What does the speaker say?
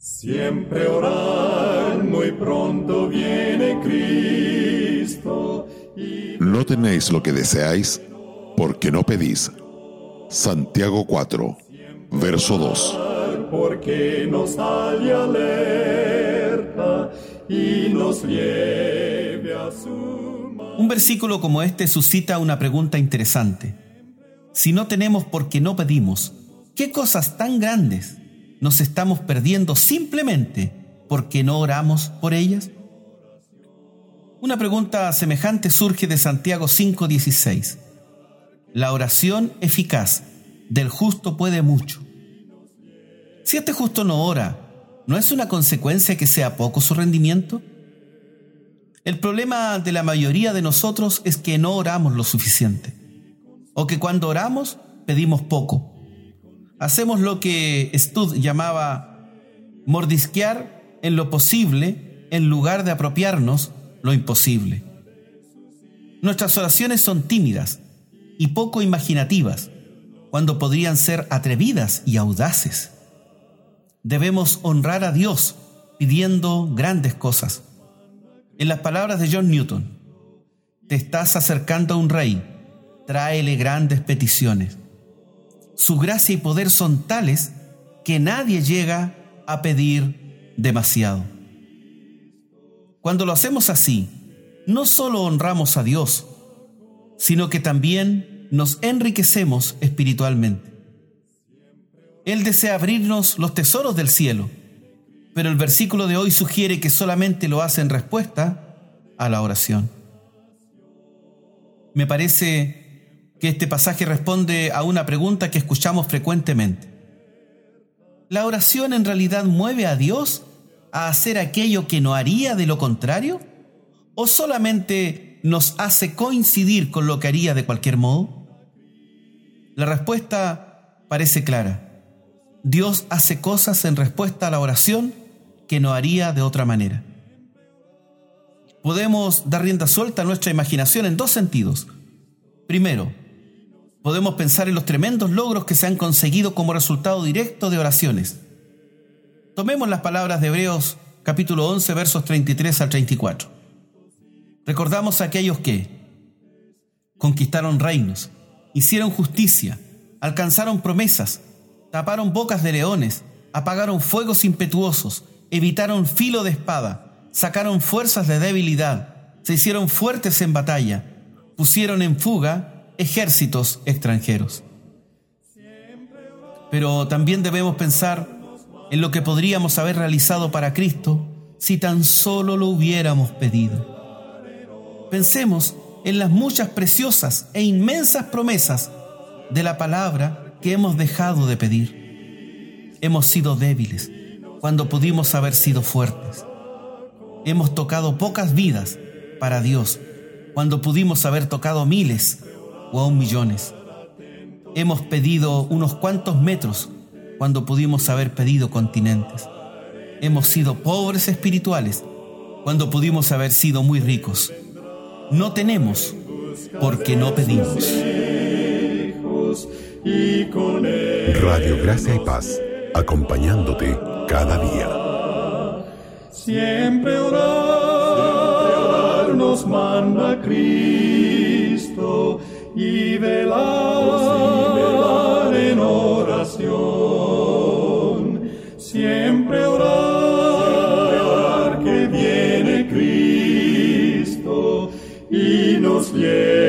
Siempre orar, muy pronto viene Cristo. No tenéis lo que deseáis, porque no pedís. Santiago 4, verso 2. Porque nos sale alerta y nos lleve a su Un versículo como este suscita una pregunta interesante. Si no tenemos porque no pedimos, ¿qué cosas tan grandes nos estamos perdiendo simplemente porque no oramos por ellas? Una pregunta semejante surge de Santiago 5:16. La oración eficaz del justo puede mucho. Si este justo no ora, ¿no es una consecuencia que sea poco su rendimiento? El problema de la mayoría de nosotros es que no oramos lo suficiente, o que cuando oramos pedimos poco hacemos lo que Stud llamaba mordisquear en lo posible en lugar de apropiarnos lo imposible. Nuestras oraciones son tímidas y poco imaginativas, cuando podrían ser atrevidas y audaces. Debemos honrar a Dios pidiendo grandes cosas. En las palabras de John Newton, te estás acercando a un rey, tráele grandes peticiones su gracia y poder son tales que nadie llega a pedir demasiado. Cuando lo hacemos así, no solo honramos a Dios, sino que también nos enriquecemos espiritualmente. Él desea abrirnos los tesoros del cielo, pero el versículo de hoy sugiere que solamente lo hace en respuesta a la oración. Me parece que este pasaje responde a una pregunta que escuchamos frecuentemente. ¿La oración en realidad mueve a Dios a hacer aquello que no haría de lo contrario? ¿O solamente nos hace coincidir con lo que haría de cualquier modo? La respuesta parece clara. Dios hace cosas en respuesta a la oración que no haría de otra manera. Podemos dar rienda suelta a nuestra imaginación en dos sentidos. Primero, podemos pensar en los tremendos logros que se han conseguido como resultado directo de oraciones. Tomemos las palabras de Hebreos capítulo 11 versos 33 al 34. Recordamos a aquellos que conquistaron reinos, hicieron justicia, alcanzaron promesas, taparon bocas de leones, apagaron fuegos impetuosos, evitaron filo de espada, sacaron fuerzas de debilidad, se hicieron fuertes en batalla, pusieron en fuga ejércitos extranjeros. Pero también debemos pensar en lo que podríamos haber realizado para Cristo si tan solo lo hubiéramos pedido. Pensemos en las muchas preciosas e inmensas promesas de la palabra que hemos dejado de pedir. Hemos sido débiles cuando pudimos haber sido fuertes. Hemos tocado pocas vidas para Dios cuando pudimos haber tocado miles o aún millones. Hemos pedido unos cuantos metros cuando pudimos haber pedido continentes. Hemos sido pobres espirituales cuando pudimos haber sido muy ricos. No tenemos porque no pedimos. Radio Gracia y Paz, acompañándote cada día. Siempre orar, nos manda Cristo y velar, en oración. Siempre orar, que viene Cristo y nos lleva